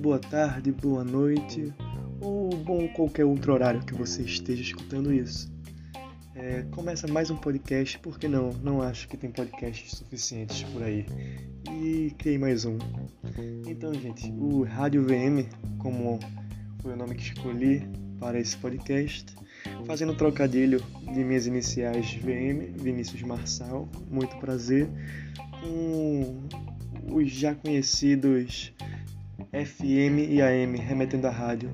boa tarde, boa noite ou bom qualquer outro horário que você esteja escutando isso. É, começa mais um podcast, porque não? Não acho que tem podcasts suficientes por aí. E criei mais um. Então, gente, o Rádio VM, como foi o nome que escolhi para esse podcast, fazendo trocadilho de minhas iniciais VM, Vinícius Marçal, muito prazer, com os já conhecidos FM e AM, remetendo à rádio.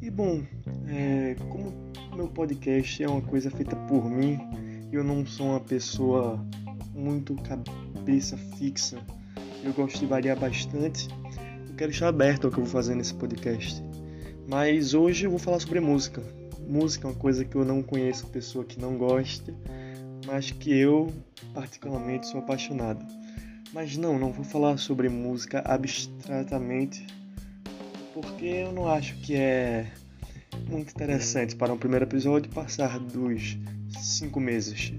E bom, é, como meu podcast é uma coisa feita por mim, eu não sou uma pessoa muito cabeça fixa, eu gosto de variar bastante, eu quero estar aberto ao que eu vou fazer nesse podcast. Mas hoje eu vou falar sobre música. Música é uma coisa que eu não conheço pessoa que não gosta, mas que eu particularmente sou apaixonado. Mas não, não vou falar sobre música abstratamente, porque eu não acho que é muito interessante para um primeiro episódio passar dos cinco meses.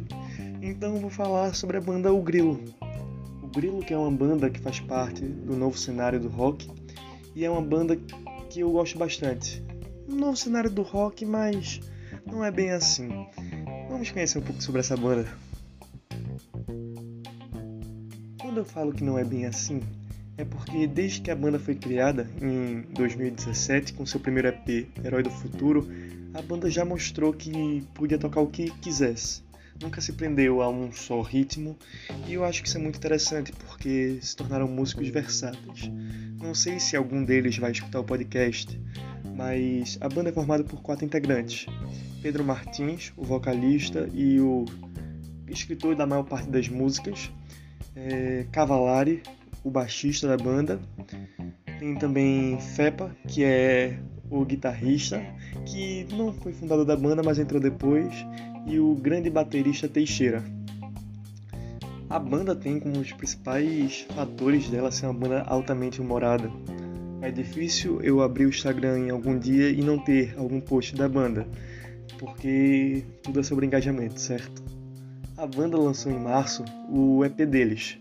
Então vou falar sobre a banda O Grilo. O Grilo que é uma banda que faz parte do novo cenário do rock e é uma banda que eu gosto bastante. Um novo cenário do rock, mas não é bem assim. Vamos conhecer um pouco sobre essa banda. Quando eu falo que não é bem assim, é porque desde que a banda foi criada em 2017 com seu primeiro EP, Herói do Futuro, a banda já mostrou que podia tocar o que quisesse. Nunca se prendeu a um só ritmo, e eu acho que isso é muito interessante porque se tornaram músicos versáteis. Não sei se algum deles vai escutar o podcast, mas a banda é formada por quatro integrantes: Pedro Martins, o vocalista e o escritor da maior parte das músicas, é, Cavalari, o baixista da banda. Tem também Fepa, que é o guitarrista, que não foi fundador da banda, mas entrou depois, e o grande baterista Teixeira. A banda tem como os principais fatores dela ser uma banda altamente humorada. É difícil eu abrir o Instagram em algum dia e não ter algum post da banda, porque tudo é sobre engajamento, certo? A banda lançou em março o EP deles,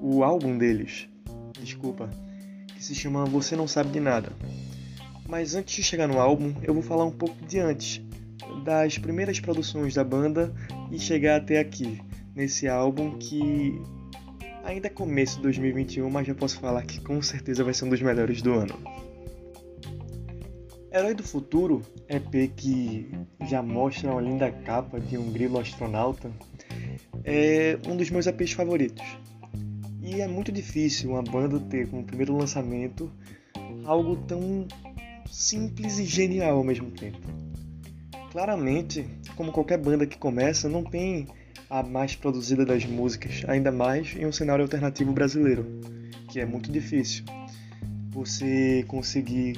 o álbum deles, desculpa, que se chama Você Não Sabe de Nada. Mas antes de chegar no álbum, eu vou falar um pouco de antes, das primeiras produções da banda e chegar até aqui, nesse álbum que ainda é começo de 2021, mas já posso falar que com certeza vai ser um dos melhores do ano. Herói do Futuro, EP que já mostra uma linda capa de um grilo astronauta, é um dos meus EPs favoritos. E é muito difícil uma banda ter como primeiro lançamento algo tão simples e genial ao mesmo tempo. Claramente, como qualquer banda que começa, não tem a mais produzida das músicas, ainda mais em um cenário alternativo brasileiro, que é muito difícil. Você conseguir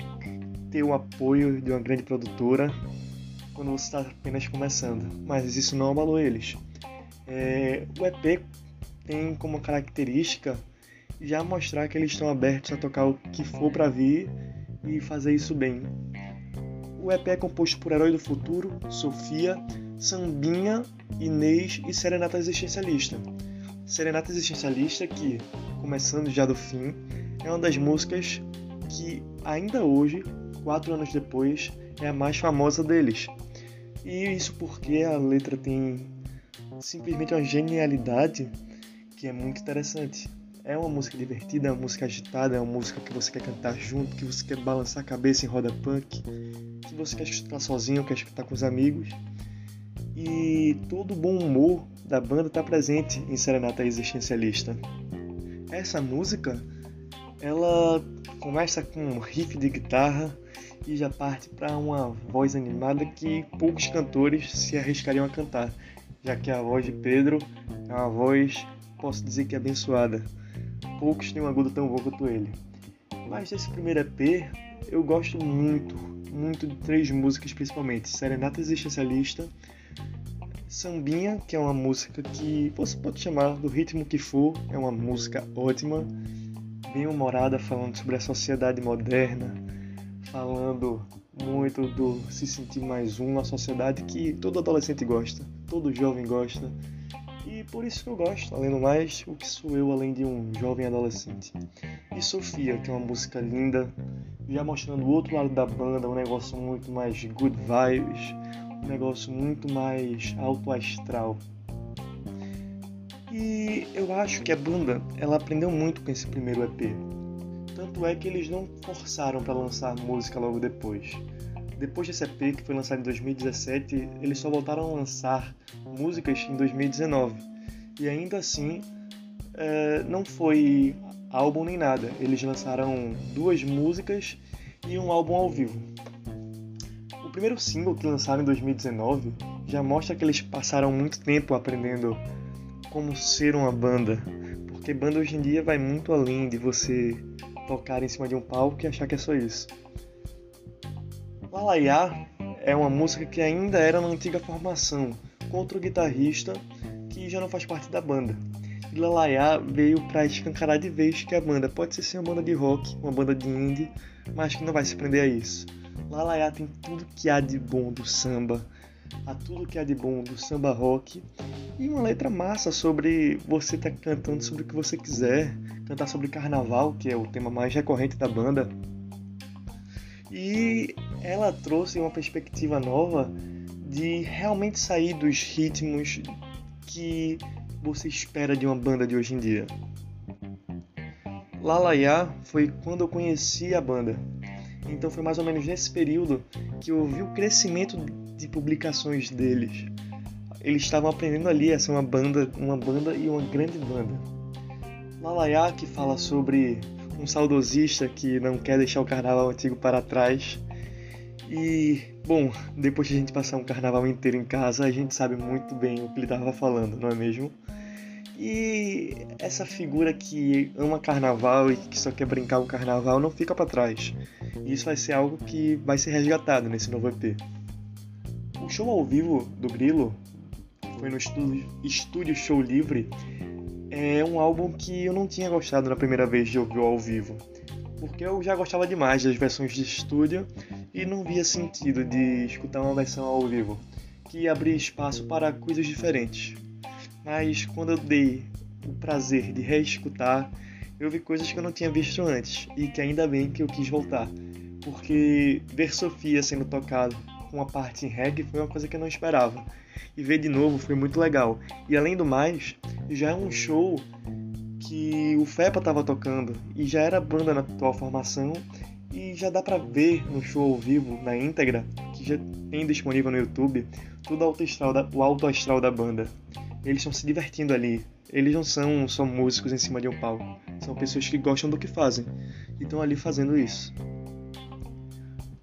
ter o apoio de uma grande produtora quando você está apenas começando, mas isso não abalou eles. É, o EP tem como característica já mostrar que eles estão abertos a tocar o que for para vir e fazer isso bem. O EP é composto por Herói do Futuro, Sofia, Sambinha, Inês e Serenata Existencialista. Serenata Existencialista que, começando já do fim, é uma das músicas que ainda hoje quatro anos depois, é a mais famosa deles. E isso porque a letra tem simplesmente uma genialidade que é muito interessante. É uma música divertida, é uma música agitada, é uma música que você quer cantar junto, que você quer balançar a cabeça em roda punk, que você quer escutar sozinho, quer escutar com os amigos. E todo o bom humor da banda está presente em Serenata Existencialista. Essa música, ela começa com um riff de guitarra e já parte para uma voz animada que poucos cantores se arriscariam a cantar, já que a voz de Pedro é uma voz, posso dizer que abençoada. Poucos têm um agudo tão bom quanto ele. Mas desse primeiro EP, eu gosto muito, muito de três músicas principalmente: Serenata Existencialista, Sambinha, que é uma música que você pode chamar do ritmo que for, é uma música ótima, bem humorada, falando sobre a sociedade moderna, falando muito do se sentir mais um na sociedade que todo adolescente gosta, todo jovem gosta. E por isso que eu gosto, além do mais, o que sou eu além de um jovem adolescente. E Sofia, que é uma música linda, já mostrando o outro lado da banda, um negócio muito mais good vibes, um negócio muito mais alto astral. E eu acho que a banda ela aprendeu muito com esse primeiro EP. Tanto é que eles não forçaram para lançar música logo depois. Depois desse EP, que foi lançado em 2017, eles só voltaram a lançar músicas em 2019. E ainda assim, é, não foi álbum nem nada. Eles lançaram duas músicas e um álbum ao vivo. O primeiro single que lançaram em 2019 já mostra que eles passaram muito tempo aprendendo como ser uma banda, porque banda hoje em dia vai muito além de você tocar em cima de um palco e achar que é só isso. Lalaiá é uma música que ainda era na antiga formação, com outro guitarrista que já não faz parte da banda. E Lalaiá veio para escancarar de vez que a banda pode ser uma banda de rock, uma banda de indie, mas que não vai se prender a isso. Lalaiá tem tudo que há de bom do samba, há tudo que há de bom do samba rock e uma letra massa sobre você estar tá cantando sobre o que você quiser, cantar sobre carnaval, que é o tema mais recorrente da banda. E ela trouxe uma perspectiva nova de realmente sair dos ritmos que você espera de uma banda de hoje em dia. Lalaiá foi quando eu conheci a banda. Então foi mais ou menos nesse período que eu vi o crescimento de publicações deles. Eles estavam aprendendo ali a ser uma banda, uma banda e uma grande banda. Lalaiá que fala sobre um saudosista que não quer deixar o carnaval antigo para trás. E, bom, depois de a gente passar um carnaval inteiro em casa, a gente sabe muito bem o que ele estava falando, não é mesmo? E essa figura que ama carnaval e que só quer brincar com carnaval não fica para trás. E isso vai ser algo que vai ser resgatado nesse novo EP. O show ao vivo do Grilo, foi no estúdio, estúdio Show Livre, é um álbum que eu não tinha gostado na primeira vez de ouvir ao vivo. Porque eu já gostava demais das versões de estúdio e não via sentido de escutar uma versão ao vivo, que abria espaço para coisas diferentes. Mas quando eu dei o prazer de reescutar, eu vi coisas que eu não tinha visto antes e que ainda bem que eu quis voltar, porque ver Sofia sendo tocado com uma parte em reggae foi uma coisa que eu não esperava. E ver de novo foi muito legal. E além do mais, já é um show que o Fepa estava tocando e já era banda na atual formação e já dá para ver no show ao vivo, na íntegra, que já tem disponível no YouTube, da, o alto astral da banda. Eles estão se divertindo ali. Eles não são só músicos em cima de um palco. São pessoas que gostam do que fazem e estão ali fazendo isso.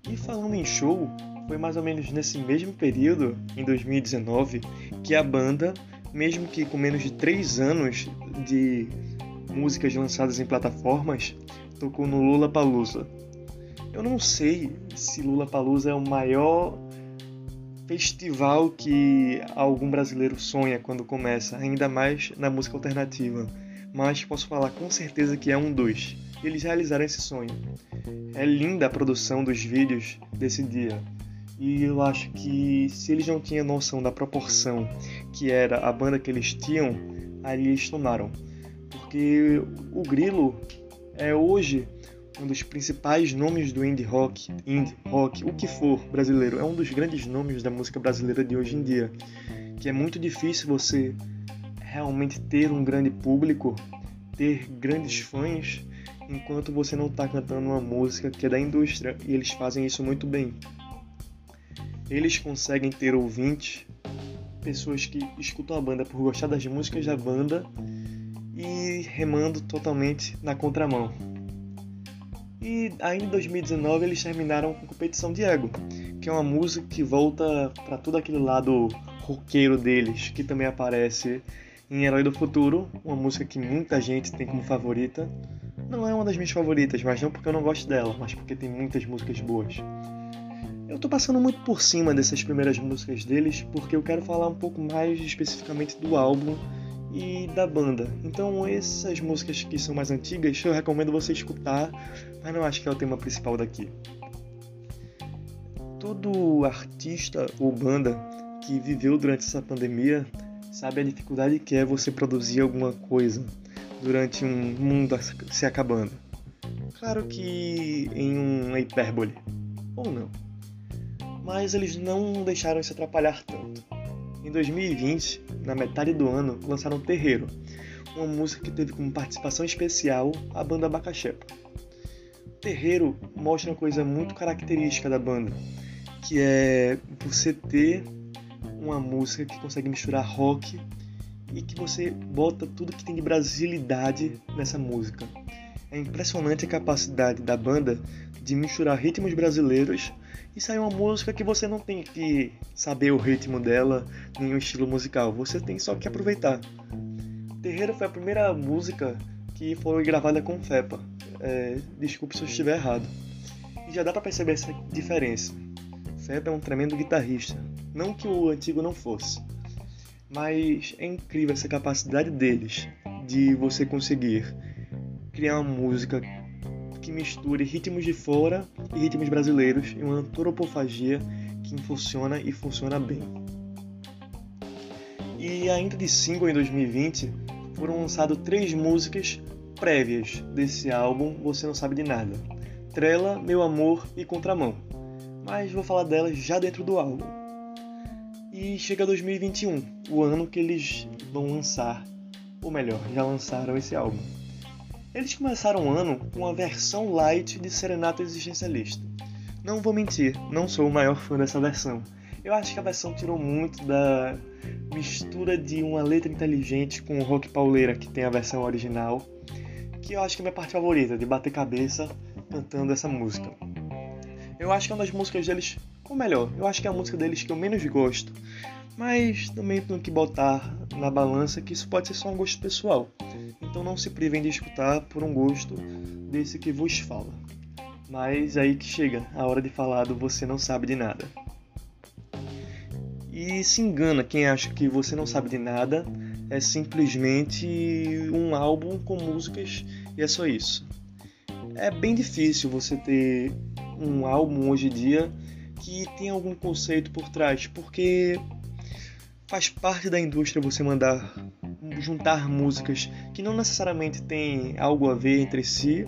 E falando em show, foi mais ou menos nesse mesmo período, em 2019, que a banda, mesmo que com menos de 3 anos de músicas lançadas em plataformas, tocou no Lula Palusa. Eu não sei se Lula Palusa é o maior festival que algum brasileiro sonha quando começa, ainda mais na música alternativa, mas posso falar com certeza que é um dos. Eles realizaram esse sonho. É linda a produção dos vídeos desse dia. E eu acho que se eles não tinham noção da proporção que era a banda que eles tinham, ali eles tomaram. Porque o Grilo é hoje um dos principais nomes do indie rock, indie rock, o que for brasileiro, é um dos grandes nomes da música brasileira de hoje em dia, que é muito difícil você realmente ter um grande público, ter grandes fãs, enquanto você não está cantando uma música que é da indústria, e eles fazem isso muito bem eles conseguem ter ouvintes, pessoas que escutam a banda por gostar das músicas da banda e remando totalmente na contramão. E aí em 2019 eles terminaram com Competição de Ego, que é uma música que volta para todo aquele lado roqueiro deles, que também aparece em Herói do Futuro, uma música que muita gente tem como favorita. Não é uma das minhas favoritas, mas não porque eu não gosto dela, mas porque tem muitas músicas boas. Eu tô passando muito por cima dessas primeiras músicas deles porque eu quero falar um pouco mais especificamente do álbum e da banda. Então, essas músicas que são mais antigas eu recomendo você escutar, mas não acho que é o tema principal daqui. Todo artista ou banda que viveu durante essa pandemia sabe a dificuldade que é você produzir alguma coisa durante um mundo se acabando. Claro que em uma hipérbole, ou não. Mas eles não deixaram isso atrapalhar tanto. Em 2020, na metade do ano, lançaram Terreiro, uma música que teve como participação especial a banda Abacaxepa. Terreiro mostra uma coisa muito característica da banda, que é você ter uma música que consegue misturar rock e que você bota tudo que tem de brasilidade nessa música. É impressionante a capacidade da banda de misturar ritmos brasileiros e sair uma música que você não tem que saber o ritmo dela, nem o estilo musical, você tem só que aproveitar. Terreiro foi a primeira música que foi gravada com Fepa. É, desculpe se eu estiver errado. E já dá para perceber essa diferença. Fepa é um tremendo guitarrista, não que o antigo não fosse, mas é incrível essa capacidade deles de você conseguir criar uma música que misture ritmos de fora e ritmos brasileiros em uma antropofagia que funciona e funciona bem. E ainda de single em 2020 foram lançadas três músicas prévias desse álbum Você Não Sabe de Nada: Trela, Meu Amor e Contramão. Mas vou falar delas já dentro do álbum. E chega 2021, o ano que eles vão lançar, ou melhor, já lançaram esse álbum. Eles começaram o ano com uma versão light de Serenata Existencialista. Não vou mentir, não sou o maior fã dessa versão. Eu acho que a versão tirou muito da mistura de uma letra inteligente com o rock pauleira que tem a versão original, que eu acho que é minha parte favorita, de bater cabeça cantando essa música. Eu acho que é uma das músicas deles, ou melhor, eu acho que é a música deles que eu menos gosto, mas também tenho que botar na balança que isso pode ser só um gosto pessoal. Então não se privem de escutar por um gosto desse que vos fala. Mas aí que chega a hora de falar do Você Não Sabe de Nada. E se engana quem acha que Você Não Sabe de Nada é simplesmente um álbum com músicas e é só isso. É bem difícil você ter um álbum hoje em dia que tem algum conceito por trás, porque faz parte da indústria você mandar juntar músicas que não necessariamente têm algo a ver entre si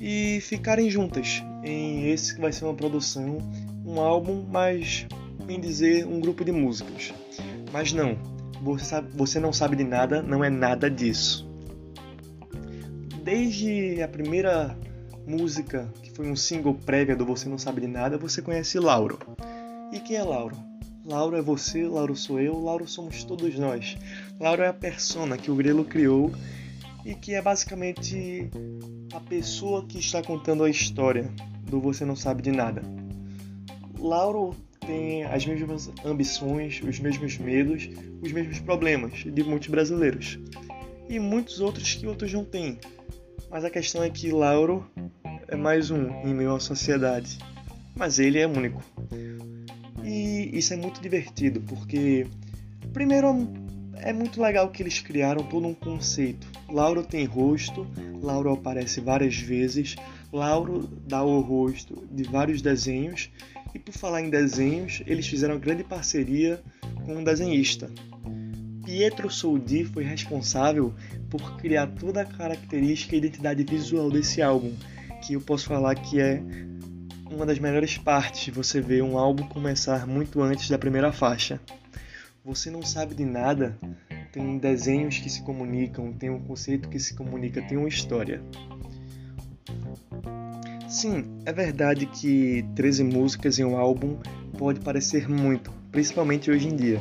e ficarem juntas em esse que vai ser uma produção, um álbum, mas bem dizer um grupo de músicas. Mas não, você, sabe, você não sabe de nada, não é nada disso. Desde a primeira música, que foi um single prévia do Você Não Sabe de Nada, você conhece Lauro. E quem é Lauro? Lauro é você, Lauro sou eu, Lauro somos todos nós. Lauro é a persona que o Grelo criou e que é basicamente a pessoa que está contando a história do Você Não Sabe de Nada. Lauro tem as mesmas ambições, os mesmos medos, os mesmos problemas de muitos brasileiros e muitos outros que outros não têm. Mas a questão é que Lauro é mais um em meio à sociedade, mas ele é único. E isso é muito divertido, porque primeiro é muito legal que eles criaram todo um conceito. Lauro tem rosto, Lauro aparece várias vezes, Lauro dá o rosto de vários desenhos, e por falar em desenhos, eles fizeram uma grande parceria com um desenhista. Pietro Soldi foi responsável por criar toda a característica e identidade visual desse álbum, que eu posso falar que é uma das melhores partes você ver um álbum começar muito antes da primeira faixa. Você não sabe de nada, tem desenhos que se comunicam, tem um conceito que se comunica, tem uma história. Sim, é verdade que 13 músicas em um álbum pode parecer muito, principalmente hoje em dia.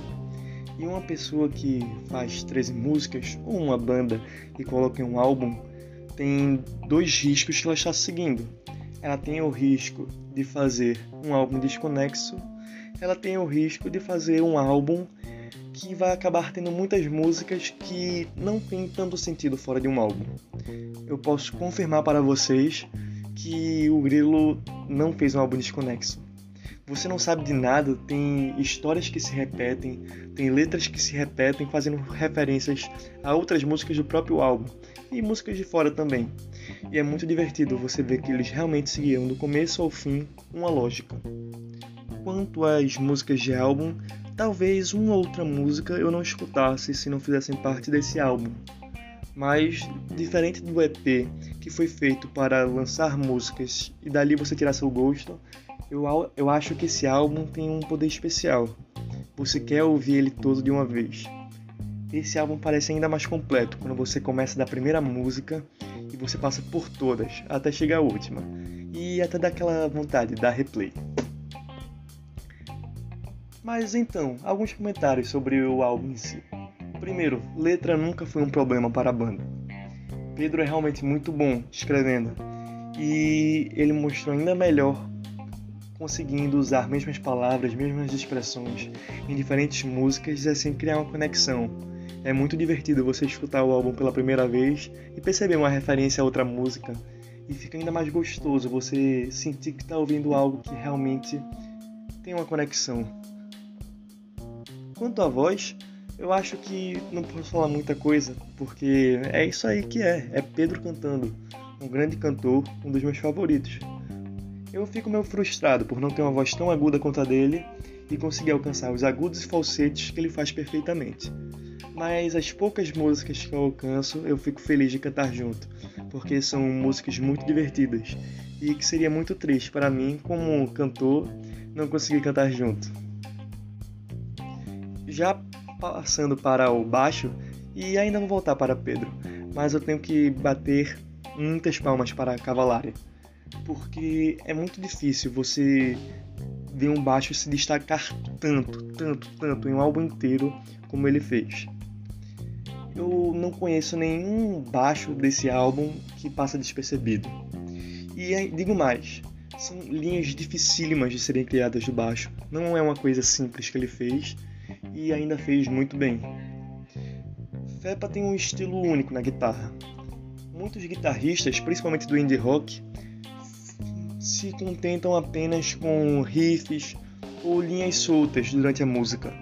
E uma pessoa que faz 13 músicas, ou uma banda, e coloca em um álbum, tem dois riscos que ela está seguindo. Ela tem o risco de fazer um álbum desconexo, ela tem o risco de fazer um álbum que vai acabar tendo muitas músicas que não tem tanto sentido fora de um álbum. Eu posso confirmar para vocês que o Grilo não fez um álbum desconexo. Você não sabe de nada, tem histórias que se repetem, tem letras que se repetem, fazendo referências a outras músicas do próprio álbum e músicas de fora também. E é muito divertido você ver que eles realmente seguiam do começo ao fim uma lógica. Quanto às músicas de álbum, talvez uma outra música eu não escutasse se não fizessem parte desse álbum. Mas, diferente do EP, que foi feito para lançar músicas e dali você tirar seu gosto, eu, eu acho que esse álbum tem um poder especial. Você quer ouvir ele todo de uma vez. Esse álbum parece ainda mais completo quando você começa da primeira música e você passa por todas até chegar à última. E até dá aquela vontade de dar replay. Mas então, alguns comentários sobre o álbum em si. Primeiro, letra nunca foi um problema para a banda. Pedro é realmente muito bom escrevendo e ele mostrou ainda melhor conseguindo usar mesmas palavras, mesmas expressões em diferentes músicas e assim criar uma conexão. É muito divertido você escutar o álbum pela primeira vez e perceber uma referência a outra música e fica ainda mais gostoso você sentir que está ouvindo algo que realmente tem uma conexão. Quanto à voz, eu acho que não posso falar muita coisa, porque é isso aí que é, é Pedro cantando, um grande cantor, um dos meus favoritos. Eu fico meio frustrado por não ter uma voz tão aguda quanto a dele e conseguir alcançar os agudos e falsetes que ele faz perfeitamente. Mas as poucas músicas que eu alcanço, eu fico feliz de cantar junto, porque são músicas muito divertidas e que seria muito triste para mim, como cantor, não conseguir cantar junto. Já passando para o baixo, e ainda vou voltar para Pedro, mas eu tenho que bater muitas palmas para a Cavalária, porque é muito difícil você ver um baixo se destacar tanto, tanto, tanto em um álbum inteiro como ele fez. Eu não conheço nenhum baixo desse álbum que passa despercebido. E digo mais, são linhas dificílimas de serem criadas de baixo. Não é uma coisa simples que ele fez e ainda fez muito bem. Fepa tem um estilo único na guitarra. Muitos guitarristas, principalmente do indie rock, se contentam apenas com riffs ou linhas soltas durante a música.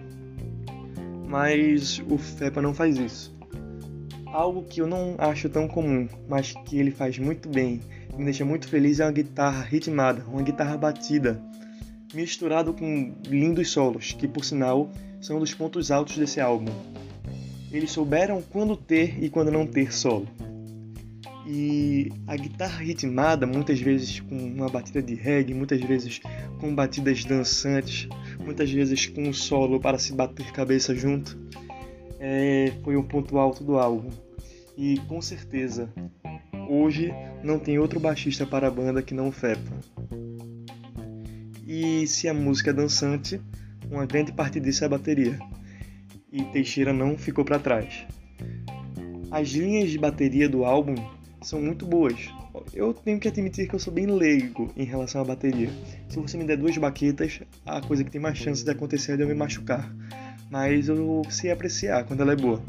Mas o Fepa não faz isso. Algo que eu não acho tão comum, mas que ele faz muito bem, me deixa muito feliz é uma guitarra ritmada, uma guitarra batida, misturado com lindos solos, que por sinal são dos pontos altos desse álbum. Eles souberam quando ter e quando não ter solo. E a guitarra ritmada, muitas vezes com uma batida de reggae, muitas vezes com batidas dançantes, muitas vezes com um solo para se bater cabeça junto, é, foi um ponto alto do álbum. E com certeza, hoje não tem outro baixista para a banda que não o Fepa. E se a música é dançante, uma grande parte disso é a bateria. E Teixeira não ficou para trás. As linhas de bateria do álbum são muito boas. Eu tenho que admitir que eu sou bem leigo em relação à bateria. Se você me der duas baquetas, a coisa que tem mais chance de acontecer é de eu me machucar. Mas eu sei apreciar quando ela é boa.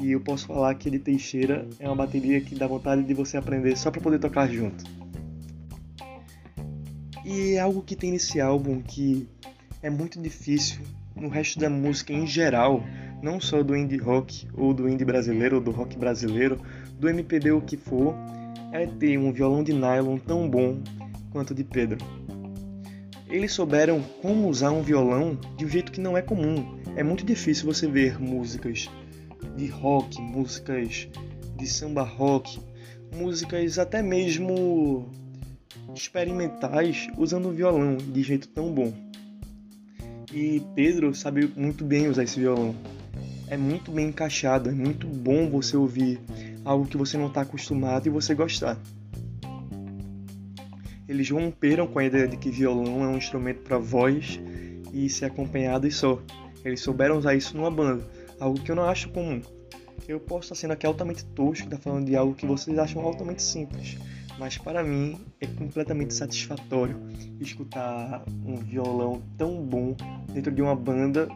E eu posso falar que de Teixeira é uma bateria que dá vontade de você aprender só para poder tocar junto. E é algo que tem nesse álbum que é muito difícil no resto da música em geral, não só do indie rock ou do indie brasileiro ou do rock brasileiro, do MPB o que for, é ter um violão de nylon tão bom quanto de Pedro. Eles souberam como usar um violão de um jeito que não é comum. É muito difícil você ver músicas de rock, músicas de samba rock, músicas até mesmo experimentais usando violão de jeito tão bom. E Pedro sabe muito bem usar esse violão. É muito bem encaixado, é muito bom você ouvir algo que você não está acostumado e você gostar. Eles romperam com a ideia de que violão é um instrumento para voz e ser acompanhado e só. Eles souberam usar isso numa banda, algo que eu não acho comum. Eu posso estar sendo aqui altamente tosco, tá falando de algo que vocês acham altamente simples, mas para mim é completamente satisfatório escutar um violão tão bom dentro de uma banda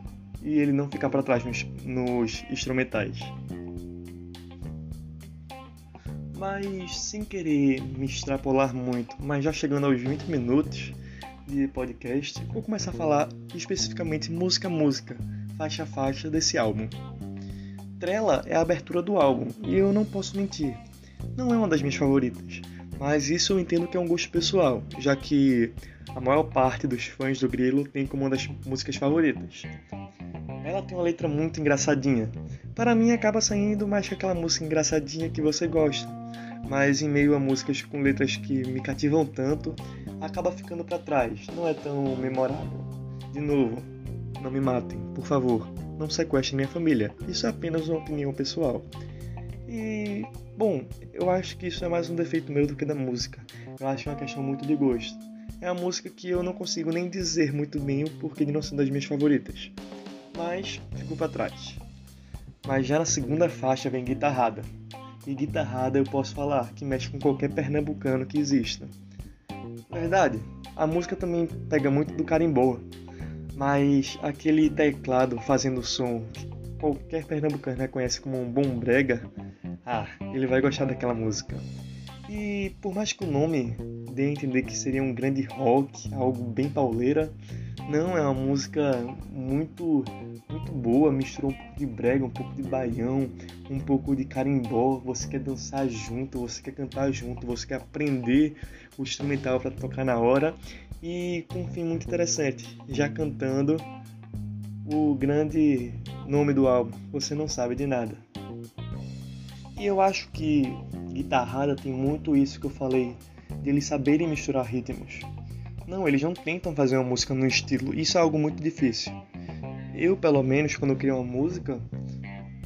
e ele não ficar para trás nos, nos instrumentais. Mas sem querer me extrapolar muito, mas já chegando aos 20 minutos de podcast, vou começar a falar especificamente música a música, faixa a faixa desse álbum. Trela é a abertura do álbum e eu não posso mentir, não é uma das minhas favoritas mas isso eu entendo que é um gosto pessoal, já que a maior parte dos fãs do Grilo tem como uma das músicas favoritas. ela tem uma letra muito engraçadinha. Para mim acaba saindo mais que aquela música engraçadinha que você gosta. Mas em meio a músicas com letras que me cativam tanto, acaba ficando para trás. Não é tão memorável. De novo, não me matem, por favor. Não sequestrem minha família. Isso é apenas uma opinião pessoal. E, bom, eu acho que isso é mais um defeito meu do que da música. Eu acho uma questão muito de gosto. É uma música que eu não consigo nem dizer muito bem o porquê de não ser das minhas favoritas. Mas ficou para trás. Mas já na segunda faixa vem guitarrada. E guitarrada eu posso falar que mexe com qualquer pernambucano que exista. Verdade, a música também pega muito do carimbó, mas aquele teclado fazendo som que qualquer pernambucano reconhece como um bom brega, ah, ele vai gostar daquela música. E por mais que o nome dê a entender que seria um grande rock, algo bem pauleira, não, é uma música muito muito boa, misturou um pouco de brega, um pouco de baião, um pouco de carimbó, você quer dançar junto, você quer cantar junto, você quer aprender o instrumental para tocar na hora e com um fim muito interessante, já cantando o grande nome do álbum, Você Não Sabe de Nada. E eu acho que guitarrada tem muito isso que eu falei, de eles saberem misturar ritmos. Não, eles não tentam fazer uma música no estilo, isso é algo muito difícil. Eu, pelo menos, quando crio uma música,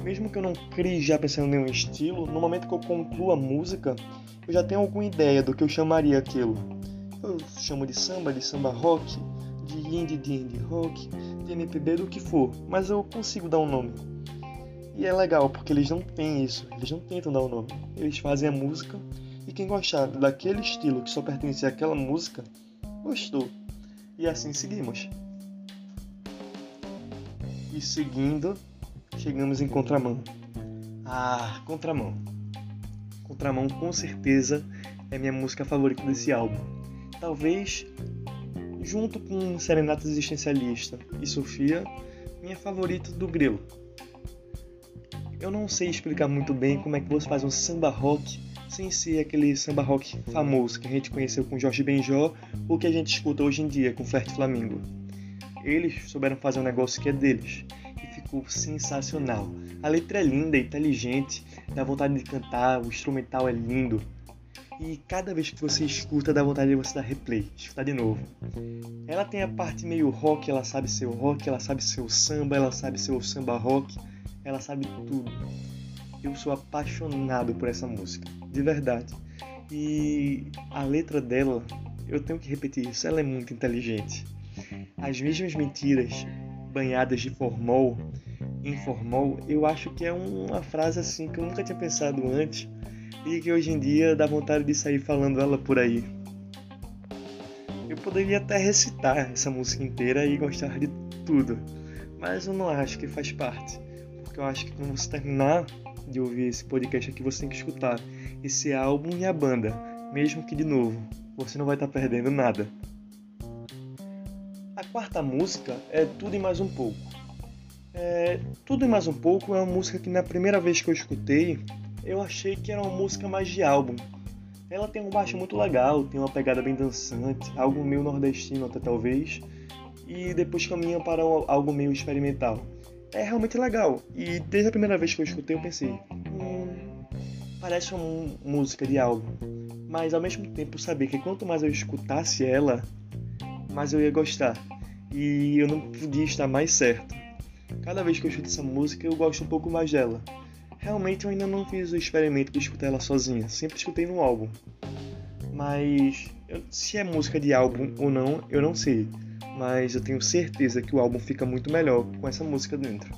mesmo que eu não crie já pensando em um estilo, no momento que eu concluo a música, eu já tenho alguma ideia do que eu chamaria aquilo. Eu chamo de samba, de samba rock, de indie, de indie rock, de MPB, do que for, mas eu consigo dar um nome. E é legal porque eles não têm isso, eles não tentam dar um nome. Eles fazem a música e quem gostar daquele estilo que só pertence àquela música, gostou. E assim seguimos. E seguindo, chegamos em Contramão. Ah, Contramão. Contramão com certeza é minha música favorita desse álbum. Talvez junto com Serenata Existencialista e Sofia, minha favorita do Grilo. Eu não sei explicar muito bem como é que você faz um samba rock sem ser aquele samba rock famoso que a gente conheceu com Jorge Benjó ou que a gente escuta hoje em dia com Flerte Flamingo. Eles souberam fazer um negócio que é deles e ficou sensacional. A letra é linda, é inteligente, dá vontade de cantar, o instrumental é lindo. E cada vez que você escuta, dá vontade de você dar replay, escutar de novo. Ela tem a parte meio rock, ela sabe ser o rock, ela sabe ser o samba, ela sabe ser o samba rock ela sabe tudo. Eu sou apaixonado por essa música, de verdade. E a letra dela, eu tenho que repetir isso, ela é muito inteligente. As mesmas mentiras banhadas de formol, informol, eu acho que é uma frase assim que eu nunca tinha pensado antes e que hoje em dia dá vontade de sair falando ela por aí. Eu poderia até recitar essa música inteira e gostar de tudo, mas eu não acho que faz parte porque eu acho que quando você terminar de ouvir esse podcast aqui, você tem que escutar esse álbum e a banda, mesmo que de novo, você não vai estar perdendo nada. A quarta música é Tudo e Mais Um Pouco. É, Tudo e Mais Um Pouco é uma música que na primeira vez que eu escutei, eu achei que era uma música mais de álbum. Ela tem um baixo muito legal, tem uma pegada bem dançante, algo meio nordestino até talvez, e depois caminha para algo meio experimental é realmente legal. E desde a primeira vez que eu escutei, eu pensei, hum, parece uma música de álbum. Mas ao mesmo tempo eu sabia que quanto mais eu escutasse ela, mais eu ia gostar. E eu não podia estar mais certo. Cada vez que eu escuto essa música, eu gosto um pouco mais dela. Realmente eu ainda não fiz o experimento de escutar ela sozinha, sempre escutei no álbum. Mas se é música de álbum ou não, eu não sei mas eu tenho certeza que o álbum fica muito melhor com essa música dentro.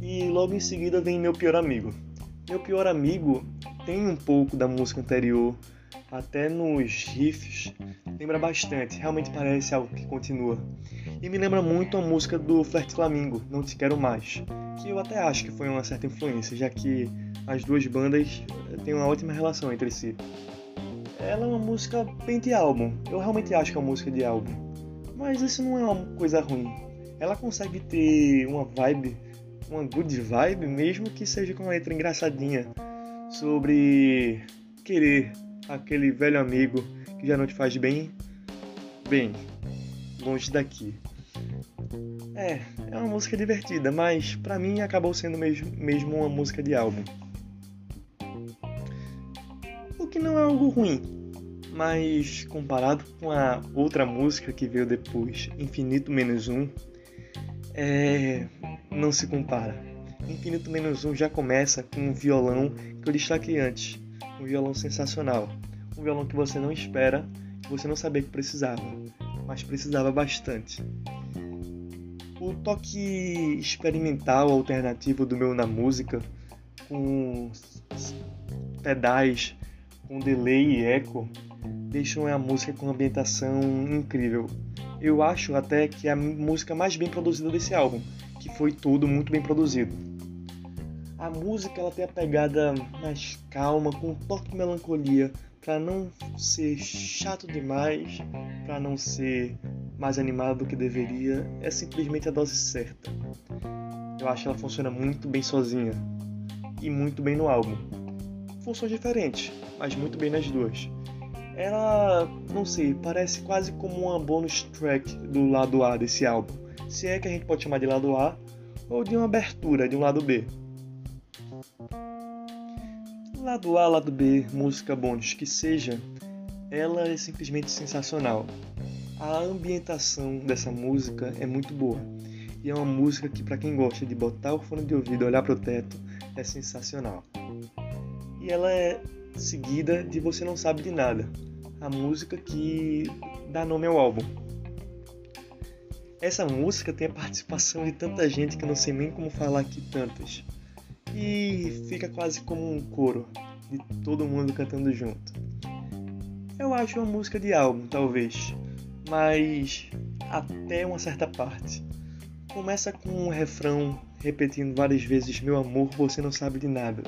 E logo em seguida vem Meu Pior Amigo. Meu Pior Amigo tem um pouco da música anterior, até nos riffs, lembra bastante, realmente parece algo que continua. E me lembra muito a música do Flerte Flamingo, Não Te Quero Mais, que eu até acho que foi uma certa influência, já que as duas bandas têm uma ótima relação entre si ela é uma música bem de álbum. Eu realmente acho que é uma música de álbum. Mas isso não é uma coisa ruim. Ela consegue ter uma vibe, uma good vibe, mesmo que seja com uma letra engraçadinha sobre querer aquele velho amigo que já não te faz bem, bem, longe daqui. É, é uma música divertida, mas para mim acabou sendo mesmo, mesmo uma música de álbum. Que não é algo ruim, mas comparado com a outra música que veio depois, Infinito Menos Um, é... não se compara. Infinito Menos Um já começa com um violão que eu destaquei antes, um violão sensacional, um violão que você não espera, que você não sabia que precisava, mas precisava bastante. O toque experimental alternativo do meu na música, com pedais, com delay e eco, deixam a música com uma ambientação incrível. Eu acho até que é a música mais bem produzida desse álbum, que foi tudo muito bem produzido. A música ela tem a pegada mais calma, com um toque de melancolia, para não ser chato demais, para não ser mais animada do que deveria, é simplesmente a dose certa. Eu acho que ela funciona muito bem sozinha e muito bem no álbum. Funções diferentes, mas muito bem nas duas. Ela, não sei, parece quase como uma bonus track do lado A desse álbum. Se é que a gente pode chamar de lado A, ou de uma abertura de um lado B. Lado A, lado B, música bônus que seja, ela é simplesmente sensacional. A ambientação dessa música é muito boa. E é uma música que, para quem gosta de botar o fone de ouvido e olhar para o teto, é sensacional. E ela é seguida de Você Não Sabe de Nada, a música que dá nome ao álbum. Essa música tem a participação de tanta gente que eu não sei nem como falar aqui tantas. E fica quase como um coro de todo mundo cantando junto. Eu acho uma música de álbum, talvez, mas até uma certa parte. Começa com um refrão repetindo várias vezes: Meu amor, você não sabe de nada.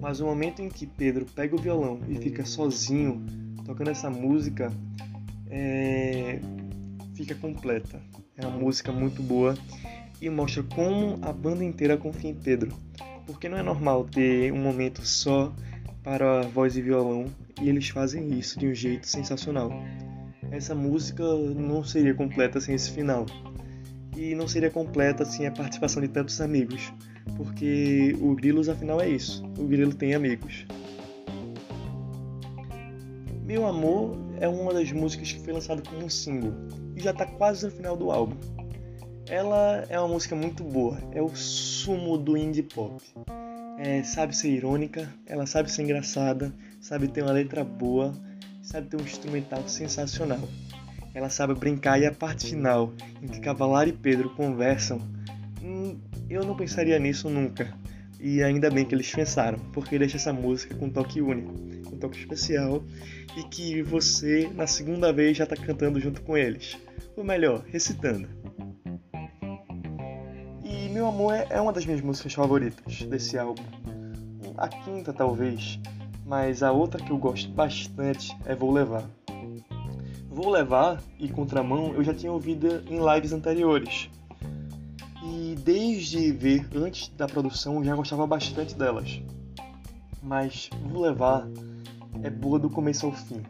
Mas o momento em que Pedro pega o violão e fica sozinho tocando essa música é... fica completa. É uma música muito boa e mostra como a banda inteira confia em Pedro. Porque não é normal ter um momento só para voz e violão e eles fazem isso de um jeito sensacional essa música não seria completa sem esse final. E não seria completa sem a participação de tantos amigos, porque o Grilos afinal é isso, o Grilo tem amigos. Meu Amor é uma das músicas que foi lançada como um single e já está quase no final do álbum. Ela é uma música muito boa, é o sumo do indie pop. É, sabe ser irônica, ela sabe ser engraçada, sabe ter uma letra boa, sabe ter um instrumental sensacional. Ela sabe brincar e a parte final, em que Cavalar e Pedro conversam, eu não pensaria nisso nunca. E ainda bem que eles pensaram, porque deixa essa música com um toque único, um toque especial, e que você, na segunda vez, já está cantando junto com eles. Ou melhor, recitando. E Meu Amor é uma das minhas músicas favoritas desse álbum. A quinta, talvez, mas a outra que eu gosto bastante é Vou Levar. Vou Levar e Contramão eu já tinha ouvido em lives anteriores. E desde ver antes da produção eu já gostava bastante delas. Mas Vou Levar é boa do começo ao fim.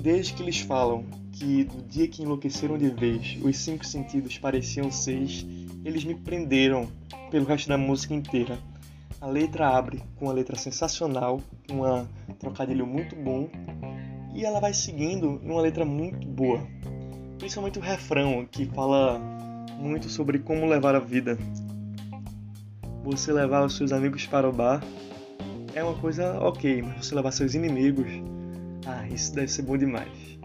Desde que eles falam que do dia que enlouqueceram de vez os cinco sentidos pareciam seis, eles me prenderam pelo resto da música inteira a letra abre com uma letra sensacional, uma trocadilho muito bom, e ela vai seguindo em uma letra muito boa. Principalmente o refrão, que fala muito sobre como levar a vida. Você levar os seus amigos para o bar é uma coisa ok, mas você levar seus inimigos, ah, isso deve ser bom demais.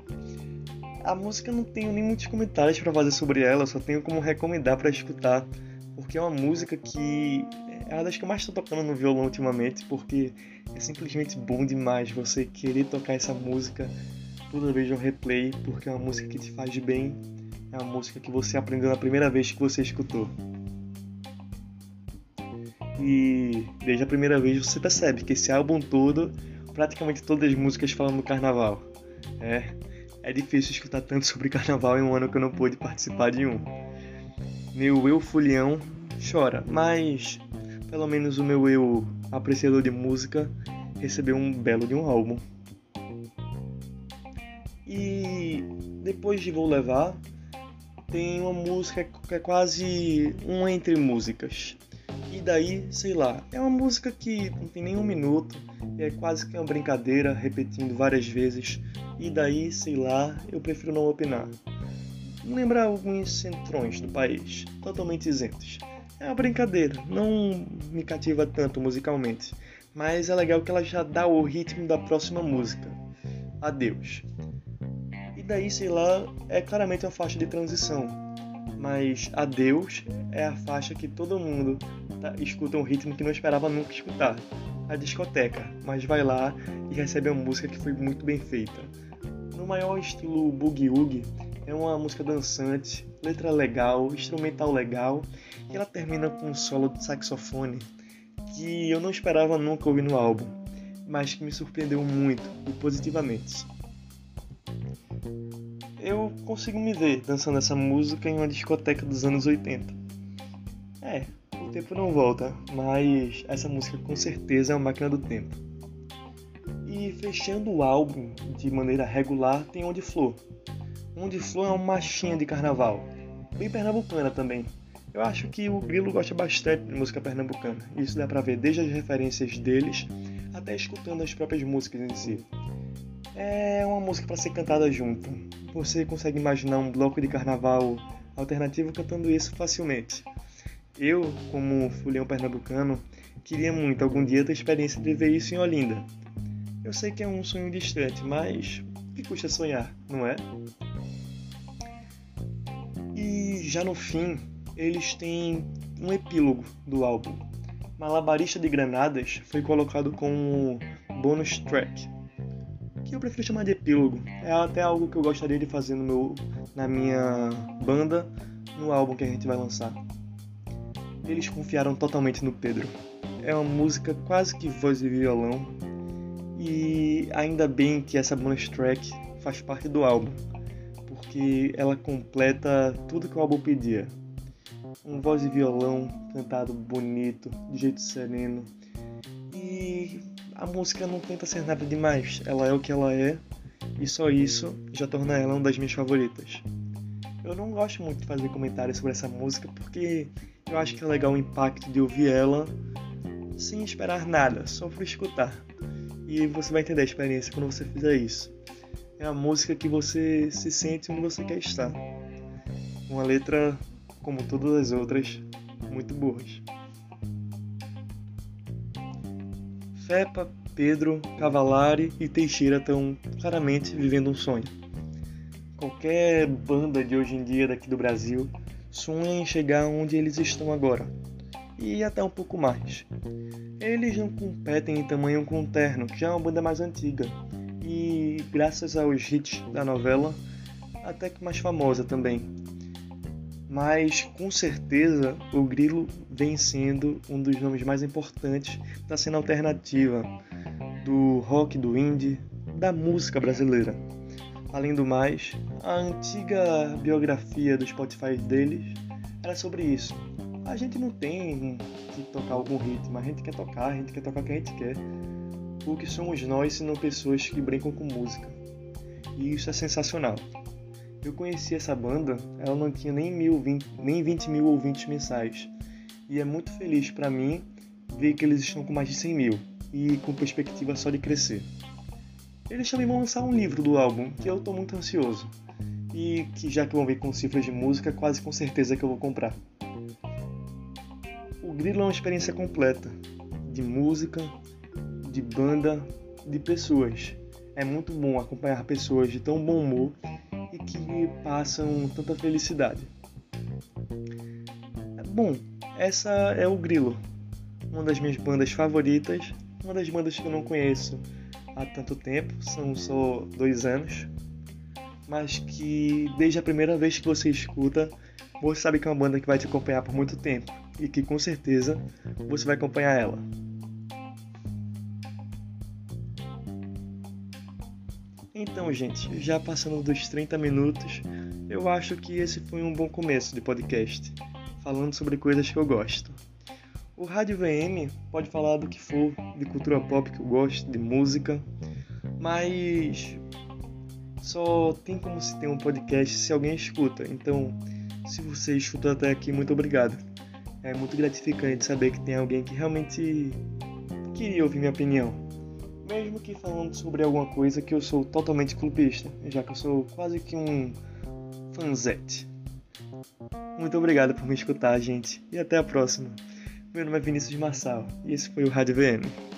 A música não tenho nem muitos comentários para fazer sobre ela, só tenho como recomendar para escutar, porque é uma música que é uma das que eu mais estou tocando no violão ultimamente, porque é simplesmente bom demais você querer tocar essa música toda vez no replay, porque é uma música que te faz bem, é uma música que você aprendeu na primeira vez que você escutou. E desde a primeira vez você percebe que esse álbum todo, praticamente todas as músicas falam do carnaval. É, é difícil escutar tanto sobre carnaval em um ano que eu não pude participar de um. Meu eu fulião chora, mas pelo menos o meu eu apreciador de música recebeu um belo de um álbum. E depois de Vou Levar, tem uma música que é quase um entre músicas. E daí, sei lá, é uma música que não tem nem um minuto, é quase que uma brincadeira, repetindo várias vezes. E daí, sei lá, eu prefiro não opinar. Lembra alguns centrões do país, totalmente isentos. É uma brincadeira, não me cativa tanto musicalmente, mas é legal que ela já dá o ritmo da próxima música. Adeus. E daí, sei lá, é claramente uma faixa de transição. Mas Adeus é a faixa que todo mundo tá, escuta um ritmo que não esperava nunca escutar. A discoteca, mas vai lá e recebe uma música que foi muito bem feita. No maior estilo boogie woogie, é uma música dançante, letra legal, instrumental legal, e ela termina com um solo de saxofone que eu não esperava nunca ouvir no álbum, mas que me surpreendeu muito e positivamente eu consigo me ver dançando essa música em uma discoteca dos anos 80. É, o tempo não volta, mas essa música com certeza é uma máquina do tempo. E fechando o álbum de maneira regular tem Onde Flor. Onde Flor é uma machinha de carnaval, bem pernambucana também. Eu acho que o Grilo gosta bastante de música pernambucana. Isso dá pra ver desde as referências deles até escutando as próprias músicas em si. É uma música para ser cantada junto. Você consegue imaginar um bloco de carnaval alternativo cantando isso facilmente. Eu, como fulhão pernambucano, queria muito algum dia ter a experiência de ver isso em Olinda. Eu sei que é um sonho distante, mas que custa sonhar, não é? E já no fim, eles têm um epílogo do álbum. Malabarista de Granadas foi colocado como bônus track eu prefiro chamar de epílogo. É até algo que eu gostaria de fazer no meu, na minha banda, no álbum que a gente vai lançar. Eles confiaram totalmente no Pedro. É uma música quase que voz e violão, e ainda bem que essa bonus track faz parte do álbum, porque ela completa tudo que o álbum pedia. Um voz e violão cantado bonito, de jeito sereno, e a música não tenta ser nada demais, ela é o que ela é, e só isso já torna ela uma das minhas favoritas. Eu não gosto muito de fazer comentários sobre essa música porque eu acho que é legal o impacto de ouvir ela sem esperar nada, só por escutar. E você vai entender a experiência quando você fizer isso. É a música que você se sente onde você quer estar. Uma letra, como todas as outras, muito boas. Fepa, Pedro, Cavalari e Teixeira estão claramente vivendo um sonho. Qualquer banda de hoje em dia daqui do Brasil sonha em chegar onde eles estão agora, e até um pouco mais. Eles não competem em tamanho com o Terno, que já é uma banda mais antiga, e graças aos hits da novela, até que mais famosa também mas com certeza o Grilo vem sendo um dos nomes mais importantes da cena alternativa, do rock, do indie, da música brasileira. Além do mais, a antiga biografia do Spotify deles era sobre isso. A gente não tem que tocar algum ritmo, a gente quer tocar, a gente quer tocar o que a gente quer. O que somos nós se não pessoas que brincam com música. E isso é sensacional. Eu conheci essa banda, ela não tinha nem, mil, 20, nem 20 mil ouvintes mensais. E é muito feliz para mim ver que eles estão com mais de 100 mil e com perspectiva só de crescer. Eles também vão lançar um livro do álbum, que eu estou muito ansioso. E que já que vão vir com cifras de música, quase com certeza que eu vou comprar. O Grilo é uma experiência completa de música, de banda, de pessoas. É muito bom acompanhar pessoas de tão bom humor e que passam tanta felicidade. Bom, essa é o Grilo, uma das minhas bandas favoritas, uma das bandas que eu não conheço há tanto tempo, são só dois anos, mas que desde a primeira vez que você escuta, você sabe que é uma banda que vai te acompanhar por muito tempo e que com certeza você vai acompanhar ela. Então, gente, já passando dos 30 minutos, eu acho que esse foi um bom começo de podcast, falando sobre coisas que eu gosto. O Rádio VM pode falar do que for, de cultura pop que eu gosto, de música, mas só tem como se ter um podcast se alguém escuta. Então, Se você escutou até aqui, muito obrigado. É muito gratificante saber que tem alguém que realmente queria ouvir minha opinião. Mesmo que falando sobre alguma coisa que eu sou totalmente clubista, já que eu sou quase que um fanzete. Muito obrigado por me escutar, gente, e até a próxima. Meu nome é Vinícius Marçal e esse foi o Rádio VM.